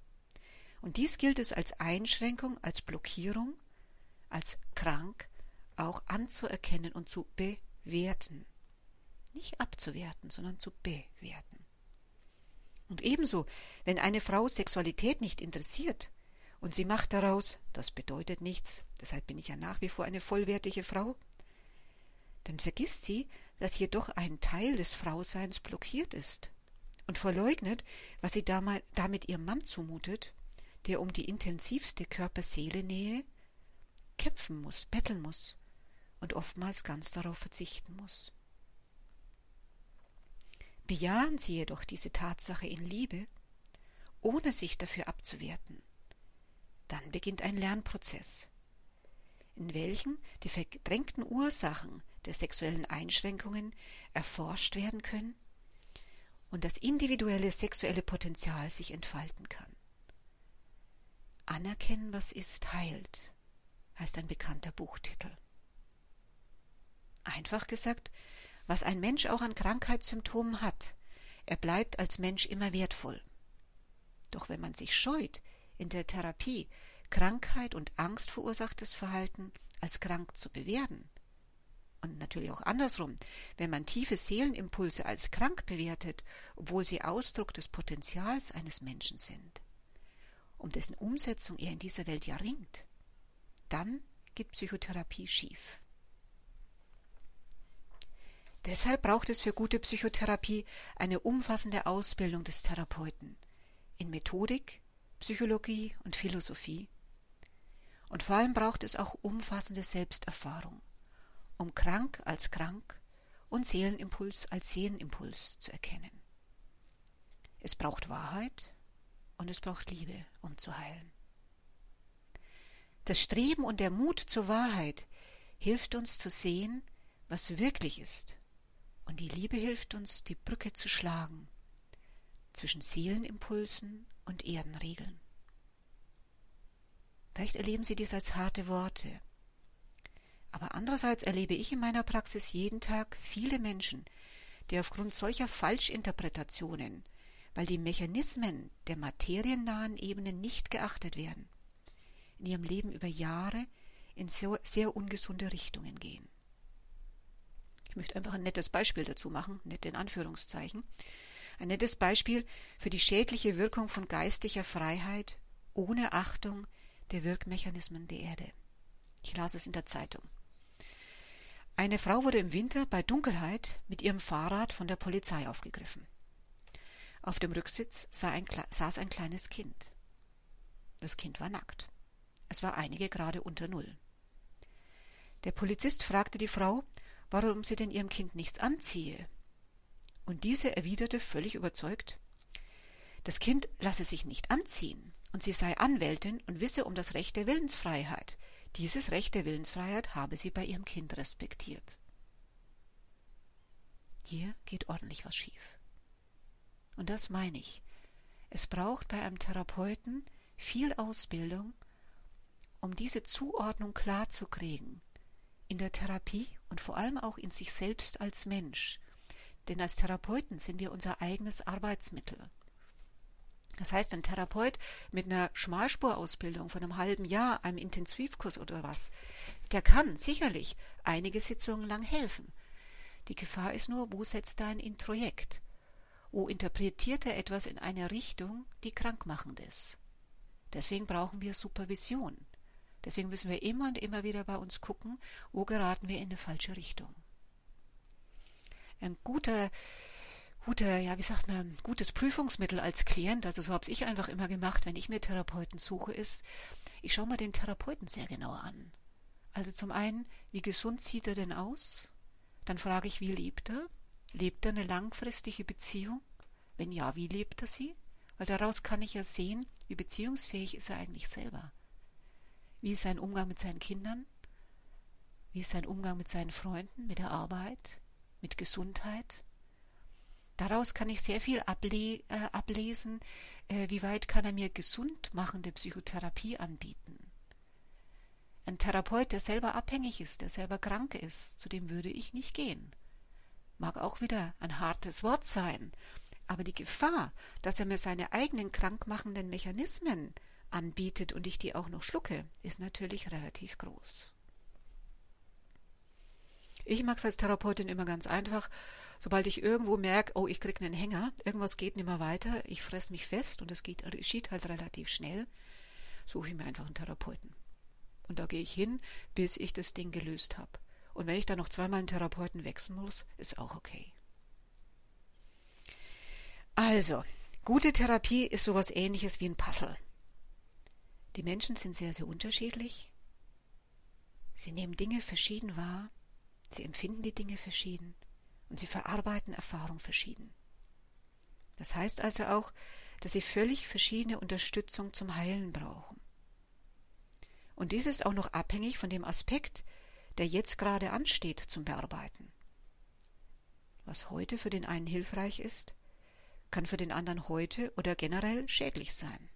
Und dies gilt es als Einschränkung, als Blockierung, als krank auch anzuerkennen und zu bewerten. Nicht abzuwerten, sondern zu bewerten. Und ebenso, wenn eine Frau Sexualität nicht interessiert und sie macht daraus, das bedeutet nichts, deshalb bin ich ja nach wie vor eine vollwertige Frau, dann vergisst sie, dass jedoch ein Teil des Frauseins blockiert ist und verleugnet, was sie damit ihrem Mann zumutet, der um die intensivste Körper-Seele-Nähe kämpfen muss, betteln muss und oftmals ganz darauf verzichten muss. Bejahen Sie jedoch diese Tatsache in Liebe, ohne sich dafür abzuwerten. Dann beginnt ein Lernprozess, in welchem die verdrängten Ursachen der sexuellen Einschränkungen erforscht werden können und das individuelle sexuelle Potenzial sich entfalten kann. Anerkennen, was ist, heilt, heißt ein bekannter Buchtitel. Einfach gesagt, was ein Mensch auch an Krankheitssymptomen hat. Er bleibt als Mensch immer wertvoll. Doch wenn man sich scheut, in der Therapie Krankheit und Angst verursachtes Verhalten als krank zu bewerten, und natürlich auch andersrum, wenn man tiefe Seelenimpulse als krank bewertet, obwohl sie Ausdruck des Potenzials eines Menschen sind, um dessen Umsetzung er in dieser Welt ja ringt, dann geht Psychotherapie schief. Deshalb braucht es für gute Psychotherapie eine umfassende Ausbildung des Therapeuten in Methodik, Psychologie und Philosophie. Und vor allem braucht es auch umfassende Selbsterfahrung, um krank als krank und Seelenimpuls als Seelenimpuls zu erkennen. Es braucht Wahrheit und es braucht Liebe, um zu heilen. Das Streben und der Mut zur Wahrheit hilft uns zu sehen, was wirklich ist und die Liebe hilft uns, die Brücke zu schlagen zwischen Seelenimpulsen und Erdenregeln. Vielleicht erleben Sie dies als harte Worte. Aber andererseits erlebe ich in meiner Praxis jeden Tag viele Menschen, die aufgrund solcher Falschinterpretationen, weil die Mechanismen der materiennahen Ebenen nicht geachtet werden, in ihrem Leben über Jahre in sehr, sehr ungesunde Richtungen gehen. Ich möchte einfach ein nettes Beispiel dazu machen, nett in Anführungszeichen. Ein nettes Beispiel für die schädliche Wirkung von geistiger Freiheit ohne Achtung der Wirkmechanismen der Erde. Ich las es in der Zeitung. Eine Frau wurde im Winter bei Dunkelheit mit ihrem Fahrrad von der Polizei aufgegriffen. Auf dem Rücksitz saß ein kleines Kind. Das Kind war nackt. Es war einige Grade unter Null. Der Polizist fragte die Frau, warum sie denn ihrem Kind nichts anziehe. Und diese erwiderte völlig überzeugt, das Kind lasse sich nicht anziehen, und sie sei Anwältin und wisse um das Recht der Willensfreiheit. Dieses Recht der Willensfreiheit habe sie bei ihrem Kind respektiert. Hier geht ordentlich was schief. Und das meine ich. Es braucht bei einem Therapeuten viel Ausbildung, um diese Zuordnung klar zu kriegen. In der Therapie und vor allem auch in sich selbst als Mensch. Denn als Therapeuten sind wir unser eigenes Arbeitsmittel. Das heißt, ein Therapeut mit einer Schmalspurausbildung von einem halben Jahr, einem Intensivkurs oder was, der kann sicherlich einige Sitzungen lang helfen. Die Gefahr ist nur, wo setzt er ein Introjekt? Wo interpretiert er etwas in eine Richtung, die krankmachend ist? Deswegen brauchen wir Supervision. Deswegen müssen wir immer und immer wieder bei uns gucken, wo geraten wir in eine falsche Richtung. Ein guter guter, ja, wie sagt man, gutes Prüfungsmittel als Klient, also so habe ich einfach immer gemacht, wenn ich mir Therapeuten suche, ist, ich schaue mir den Therapeuten sehr genau an. Also zum einen, wie gesund sieht er denn aus? Dann frage ich, wie lebt er? Lebt er eine langfristige Beziehung? Wenn ja, wie lebt er sie? Weil daraus kann ich ja sehen, wie beziehungsfähig ist er eigentlich selber. Wie ist sein Umgang mit seinen Kindern? Wie ist sein Umgang mit seinen Freunden, mit der Arbeit, mit Gesundheit? Daraus kann ich sehr viel able äh, ablesen, äh, wie weit kann er mir gesund machende Psychotherapie anbieten. Ein Therapeut, der selber abhängig ist, der selber krank ist, zu dem würde ich nicht gehen. Mag auch wieder ein hartes Wort sein, aber die Gefahr, dass er mir seine eigenen krankmachenden Mechanismen anbietet und ich die auch noch schlucke, ist natürlich relativ groß. Ich mag es als Therapeutin immer ganz einfach Sobald ich irgendwo merke, oh, ich kriege einen Hänger, irgendwas geht nicht mehr weiter, ich fresse mich fest und es geht, geschieht halt relativ schnell, suche ich mir einfach einen Therapeuten. Und da gehe ich hin, bis ich das Ding gelöst habe. Und wenn ich dann noch zweimal einen Therapeuten wechseln muss, ist auch okay. Also, gute Therapie ist sowas ähnliches wie ein Puzzle. Die Menschen sind sehr, sehr unterschiedlich. Sie nehmen Dinge verschieden wahr. Sie empfinden die Dinge verschieden und sie verarbeiten Erfahrung verschieden. Das heißt also auch, dass sie völlig verschiedene Unterstützung zum Heilen brauchen. Und dies ist auch noch abhängig von dem Aspekt, der jetzt gerade ansteht zum Bearbeiten. Was heute für den einen hilfreich ist, kann für den anderen heute oder generell schädlich sein.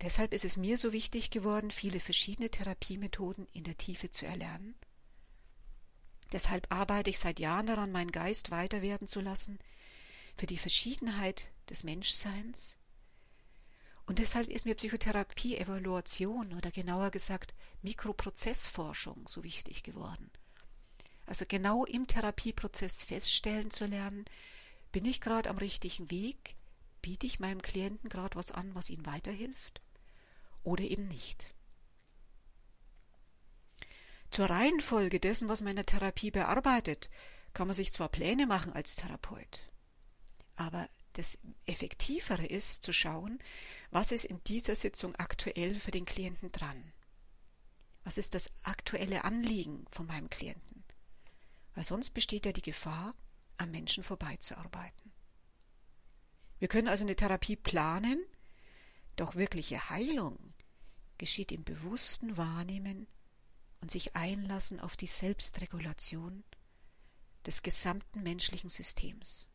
Deshalb ist es mir so wichtig geworden, viele verschiedene Therapiemethoden in der Tiefe zu erlernen Deshalb arbeite ich seit Jahren daran, meinen Geist weiter werden zu lassen, für die Verschiedenheit des Menschseins. Und deshalb ist mir Psychotherapie, Evaluation oder genauer gesagt Mikroprozessforschung so wichtig geworden. Also genau im Therapieprozess feststellen zu lernen, bin ich gerade am richtigen Weg, biete ich meinem Klienten gerade was an, was ihm weiterhilft oder eben nicht. Zur Reihenfolge dessen, was man in der Therapie bearbeitet, kann man sich zwar Pläne machen als Therapeut, aber das Effektivere ist zu schauen, was ist in dieser Sitzung aktuell für den Klienten dran. Was ist das aktuelle Anliegen von meinem Klienten? Weil sonst besteht ja die Gefahr, am Menschen vorbeizuarbeiten. Wir können also eine Therapie planen, doch wirkliche Heilung geschieht im bewussten Wahrnehmen und sich einlassen auf die Selbstregulation des gesamten menschlichen Systems.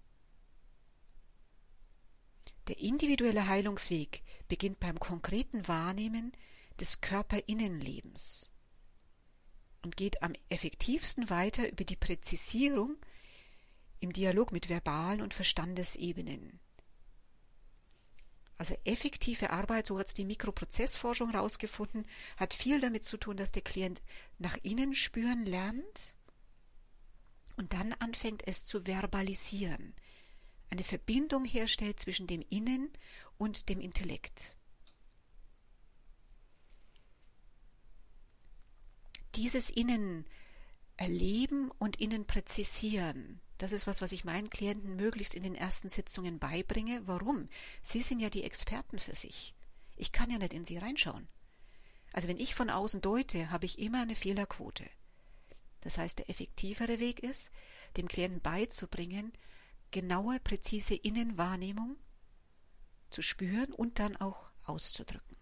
Der individuelle Heilungsweg beginnt beim konkreten Wahrnehmen des Körperinnenlebens und geht am effektivsten weiter über die Präzisierung im Dialog mit verbalen und Verstandesebenen also effektive Arbeit, so hat es die Mikroprozessforschung herausgefunden, hat viel damit zu tun, dass der Klient nach innen spüren lernt und dann anfängt es zu verbalisieren, eine Verbindung herstellt zwischen dem Innen und dem Intellekt. Dieses Innen erleben und innen präzisieren das ist was, was ich meinen Klienten möglichst in den ersten Sitzungen beibringe. Warum? Sie sind ja die Experten für sich. Ich kann ja nicht in sie reinschauen. Also wenn ich von außen deute, habe ich immer eine Fehlerquote. Das heißt, der effektivere Weg ist, dem Klienten beizubringen, genaue, präzise Innenwahrnehmung zu spüren und dann auch auszudrücken.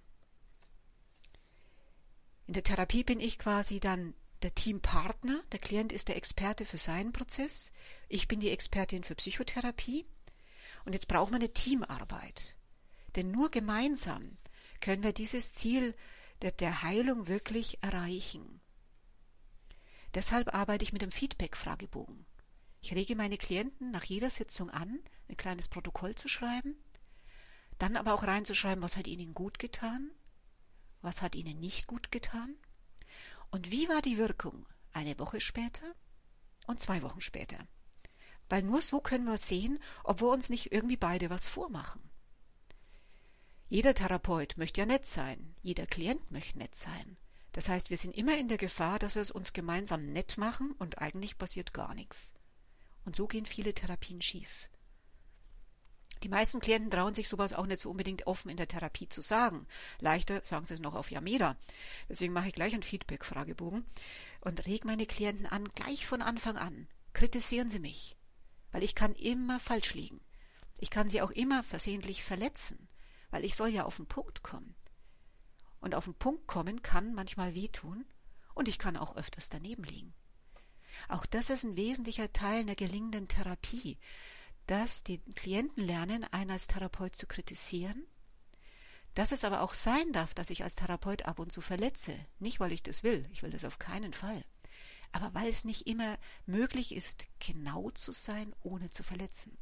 In der Therapie bin ich quasi dann der Teampartner, der Klient ist der Experte für seinen Prozess, ich bin die Expertin für Psychotherapie und jetzt brauchen wir eine Teamarbeit. Denn nur gemeinsam können wir dieses Ziel der, der Heilung wirklich erreichen. Deshalb arbeite ich mit dem Feedback-Fragebogen. Ich rege meine Klienten nach jeder Sitzung an, ein kleines Protokoll zu schreiben, dann aber auch reinzuschreiben, was hat ihnen gut getan, was hat ihnen nicht gut getan und wie war die Wirkung eine Woche später und zwei Wochen später. Weil nur so können wir sehen, ob wir uns nicht irgendwie beide was vormachen. Jeder Therapeut möchte ja nett sein, jeder Klient möchte nett sein. Das heißt, wir sind immer in der Gefahr, dass wir es uns gemeinsam nett machen und eigentlich passiert gar nichts. Und so gehen viele Therapien schief. Die meisten Klienten trauen sich sowas auch nicht so unbedingt offen in der Therapie zu sagen. Leichter sagen sie es noch auf Yameda. Deswegen mache ich gleich einen Feedback-Fragebogen und reg meine Klienten an, gleich von Anfang an. Kritisieren Sie mich. Weil ich kann immer falsch liegen. Ich kann sie auch immer versehentlich verletzen. Weil ich soll ja auf den Punkt kommen. Und auf den Punkt kommen kann manchmal wehtun und ich kann auch öfters daneben liegen. Auch das ist ein wesentlicher Teil einer gelingenden Therapie, dass die Klienten lernen, einen als Therapeut zu kritisieren, dass es aber auch sein darf, dass ich als Therapeut ab und zu verletze. Nicht, weil ich das will, ich will das auf keinen Fall, aber weil es nicht immer möglich ist, genau zu sein, ohne zu verletzen.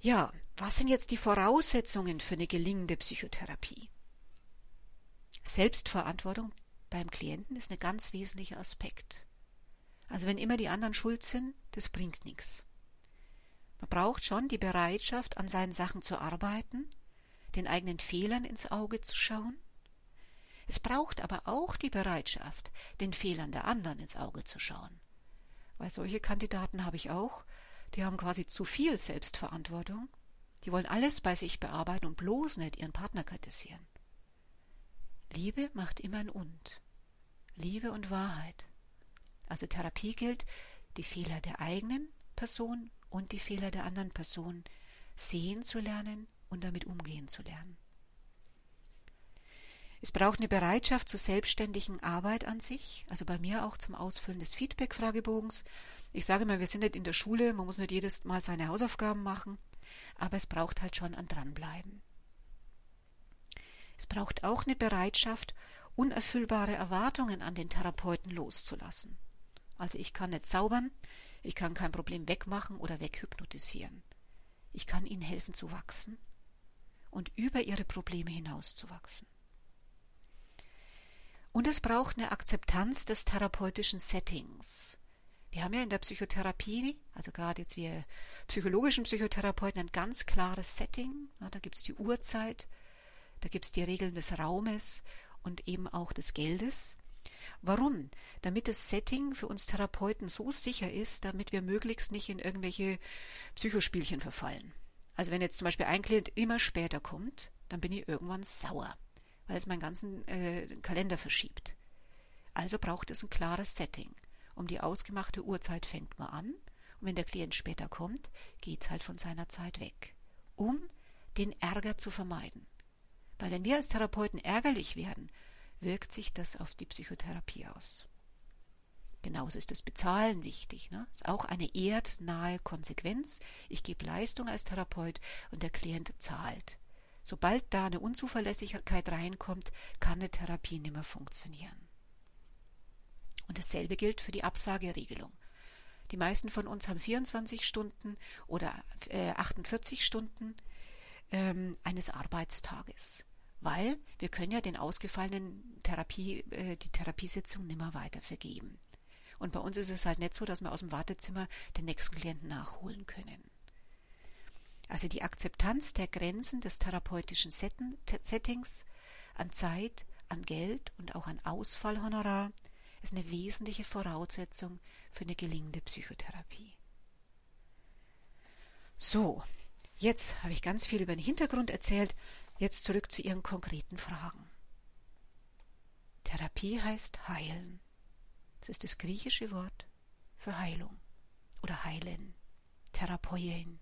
Ja, was sind jetzt die Voraussetzungen für eine gelingende Psychotherapie? Selbstverantwortung beim Klienten ist ein ganz wesentlicher Aspekt. Also wenn immer die anderen schuld sind, das bringt nichts. Man braucht schon die Bereitschaft, an seinen Sachen zu arbeiten, den eigenen Fehlern ins Auge zu schauen. Es braucht aber auch die Bereitschaft, den Fehlern der anderen ins Auge zu schauen. Weil solche Kandidaten habe ich auch, die haben quasi zu viel Selbstverantwortung. Die wollen alles bei sich bearbeiten und bloß nicht ihren Partner kritisieren. Liebe macht immer ein Und. Liebe und Wahrheit. Also Therapie gilt, die Fehler der eigenen Person und die Fehler der anderen Person sehen zu lernen und damit umgehen zu lernen. Es braucht eine Bereitschaft zur selbstständigen Arbeit an sich, also bei mir auch zum Ausfüllen des Feedback-Fragebogens. Ich sage mal, wir sind nicht in der Schule, man muss nicht jedes Mal seine Hausaufgaben machen, aber es braucht halt schon ein Dranbleiben. Es braucht auch eine Bereitschaft, unerfüllbare Erwartungen an den Therapeuten loszulassen. Also ich kann nicht zaubern, ich kann kein Problem wegmachen oder weghypnotisieren. Ich kann ihnen helfen zu wachsen und über ihre Probleme hinauszuwachsen. Und es braucht eine Akzeptanz des therapeutischen Settings. Wir haben ja in der Psychotherapie, also gerade jetzt wir psychologischen Psychotherapeuten, ein ganz klares Setting. Da gibt es die Uhrzeit, da gibt es die Regeln des Raumes und eben auch des Geldes. Warum? Damit das Setting für uns Therapeuten so sicher ist, damit wir möglichst nicht in irgendwelche Psychospielchen verfallen. Also wenn jetzt zum Beispiel ein Klient immer später kommt, dann bin ich irgendwann sauer weil es meinen ganzen äh, Kalender verschiebt. Also braucht es ein klares Setting. Um die ausgemachte Uhrzeit fängt man an und wenn der Klient später kommt, geht es halt von seiner Zeit weg, um den Ärger zu vermeiden. Weil wenn wir als Therapeuten ärgerlich werden, wirkt sich das auf die Psychotherapie aus. Genauso ist das Bezahlen wichtig. Ne? Ist auch eine erdnahe Konsequenz. Ich gebe Leistung als Therapeut und der Klient zahlt. Sobald da eine Unzuverlässigkeit reinkommt, kann eine Therapie nicht mehr funktionieren. Und dasselbe gilt für die Absageregelung. Die meisten von uns haben 24 Stunden oder äh, 48 Stunden ähm, eines Arbeitstages, weil wir können ja den ausgefallenen Therapie, äh, die Therapiesitzung nimmer weiter vergeben. Und bei uns ist es halt nicht so, dass wir aus dem Wartezimmer den nächsten Klienten nachholen können. Also die Akzeptanz der Grenzen des therapeutischen Settings an Zeit, an Geld und auch an Ausfallhonorar ist eine wesentliche Voraussetzung für eine gelingende Psychotherapie. So, jetzt habe ich ganz viel über den Hintergrund erzählt, jetzt zurück zu Ihren konkreten Fragen. Therapie heißt heilen. Das ist das griechische Wort für Heilung oder heilen, therapeuen.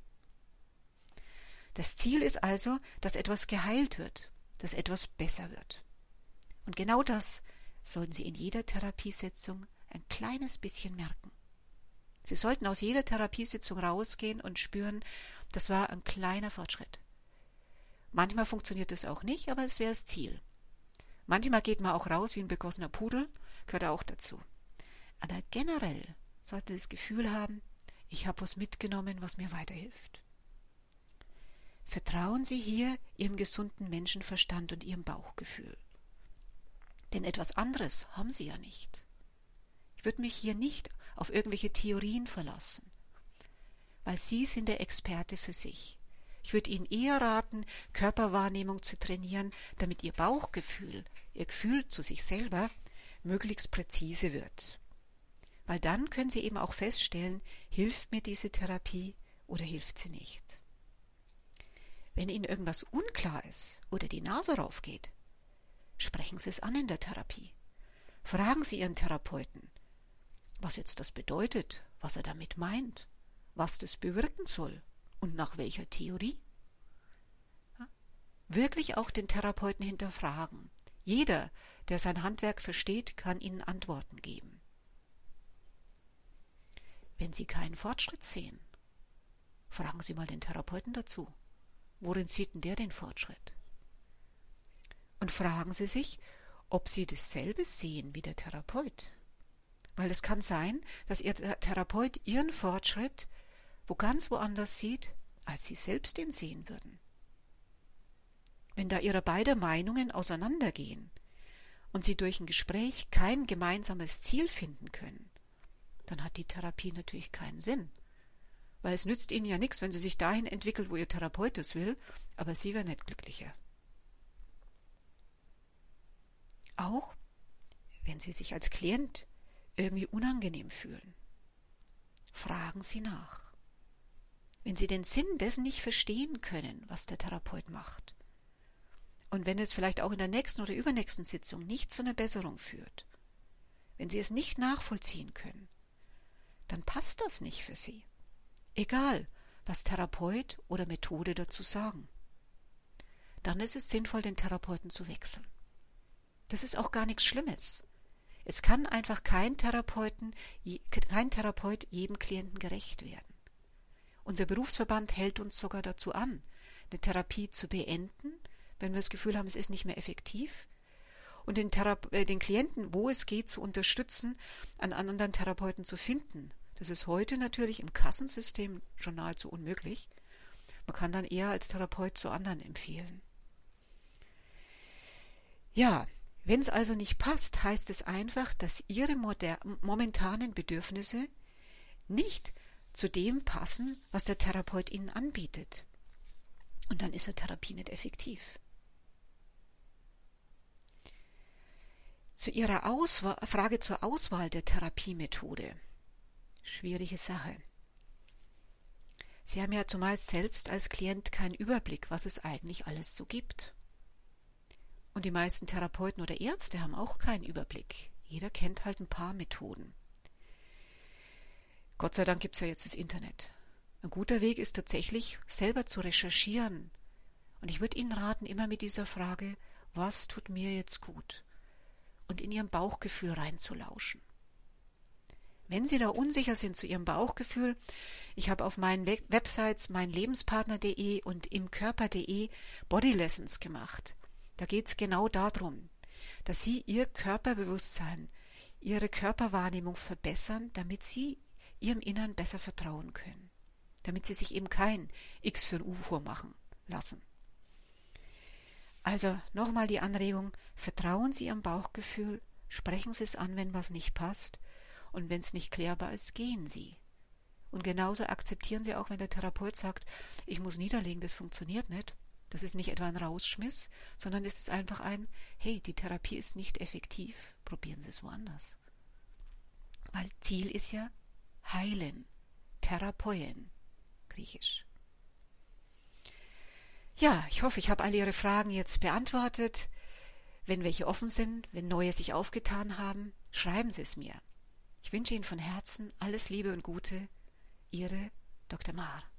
Das Ziel ist also, dass etwas geheilt wird, dass etwas besser wird. Und genau das sollten Sie in jeder Therapiesitzung ein kleines bisschen merken. Sie sollten aus jeder Therapiesitzung rausgehen und spüren, das war ein kleiner Fortschritt. Manchmal funktioniert das auch nicht, aber es wäre das Ziel. Manchmal geht man auch raus wie ein begossener Pudel, gehört auch dazu. Aber generell sollte das Gefühl haben, ich habe was mitgenommen, was mir weiterhilft. Vertrauen Sie hier Ihrem gesunden Menschenverstand und Ihrem Bauchgefühl. Denn etwas anderes haben Sie ja nicht. Ich würde mich hier nicht auf irgendwelche Theorien verlassen, weil Sie sind der Experte für sich. Ich würde Ihnen eher raten, Körperwahrnehmung zu trainieren, damit Ihr Bauchgefühl, Ihr Gefühl zu sich selber, möglichst präzise wird. Weil dann können Sie eben auch feststellen, hilft mir diese Therapie oder hilft sie nicht. Wenn Ihnen irgendwas unklar ist oder die Nase raufgeht, sprechen Sie es an in der Therapie. Fragen Sie Ihren Therapeuten, was jetzt das bedeutet, was er damit meint, was das bewirken soll und nach welcher Theorie. Wirklich auch den Therapeuten hinterfragen. Jeder, der sein Handwerk versteht, kann Ihnen Antworten geben. Wenn Sie keinen Fortschritt sehen, fragen Sie mal den Therapeuten dazu. Worin sieht denn der den Fortschritt? Und fragen Sie sich, ob Sie dasselbe sehen wie der Therapeut. Weil es kann sein, dass Ihr Therapeut Ihren Fortschritt wo ganz woanders sieht, als Sie selbst ihn sehen würden. Wenn da Ihre beiden Meinungen auseinandergehen und Sie durch ein Gespräch kein gemeinsames Ziel finden können, dann hat die Therapie natürlich keinen Sinn. Weil es nützt Ihnen ja nichts, wenn Sie sich dahin entwickelt, wo Ihr Therapeut es will, aber Sie werden nicht glücklicher. Auch wenn Sie sich als Klient irgendwie unangenehm fühlen, fragen Sie nach. Wenn Sie den Sinn dessen nicht verstehen können, was der Therapeut macht, und wenn es vielleicht auch in der nächsten oder übernächsten Sitzung nicht zu einer Besserung führt, wenn Sie es nicht nachvollziehen können, dann passt das nicht für Sie. Egal, was Therapeut oder Methode dazu sagen. Dann ist es sinnvoll, den Therapeuten zu wechseln. Das ist auch gar nichts Schlimmes. Es kann einfach kein, Therapeuten, kein Therapeut jedem Klienten gerecht werden. Unser Berufsverband hält uns sogar dazu an, eine Therapie zu beenden, wenn wir das Gefühl haben, es ist nicht mehr effektiv, und den, Thera- äh, den Klienten, wo es geht, zu unterstützen, einen anderen Therapeuten zu finden. Das ist heute natürlich im Kassensystem schon nahezu unmöglich. Man kann dann eher als Therapeut zu anderen empfehlen. Ja, wenn es also nicht passt, heißt es einfach, dass Ihre momentanen Bedürfnisse nicht zu dem passen, was der Therapeut Ihnen anbietet. Und dann ist eine Therapie nicht effektiv. Zu Ihrer Auswahl, Frage zur Auswahl der Therapiemethode. Schwierige Sache. Sie haben ja zumeist selbst als Klient keinen Überblick, was es eigentlich alles so gibt. Und die meisten Therapeuten oder Ärzte haben auch keinen Überblick. Jeder kennt halt ein paar Methoden. Gott sei Dank gibt es ja jetzt das Internet. Ein guter Weg ist tatsächlich, selber zu recherchieren. Und ich würde Ihnen raten, immer mit dieser Frage, was tut mir jetzt gut? und in ihrem Bauchgefühl reinzulauschen. Wenn Sie da unsicher sind zu Ihrem Bauchgefühl, ich habe auf meinen Websites meinlebenspartner.de und imkörper.de Body Lessons gemacht. Da geht es genau darum, dass Sie Ihr Körperbewusstsein, Ihre Körperwahrnehmung verbessern, damit Sie Ihrem Innern besser vertrauen können. Damit Sie sich eben kein X für ein U vormachen lassen. Also nochmal die Anregung, vertrauen Sie Ihrem Bauchgefühl, sprechen Sie es an, wenn was nicht passt, und wenn es nicht klärbar ist, gehen Sie. Und genauso akzeptieren Sie auch, wenn der Therapeut sagt, ich muss niederlegen, das funktioniert nicht, Das ist nicht etwa ein Rausschmiss, sondern es ist einfach ein, hey, die Therapie ist nicht effektiv, probieren Sie es woanders. Weil Ziel ist ja heilen, therapeuen, griechisch. Ja, ich hoffe, ich habe alle Ihre Fragen jetzt beantwortet. Wenn welche offen sind, wenn neue sich aufgetan haben, schreiben Sie es mir. Ich wünsche Ihnen von Herzen alles Liebe und Gute. Ihre Dr. Maar.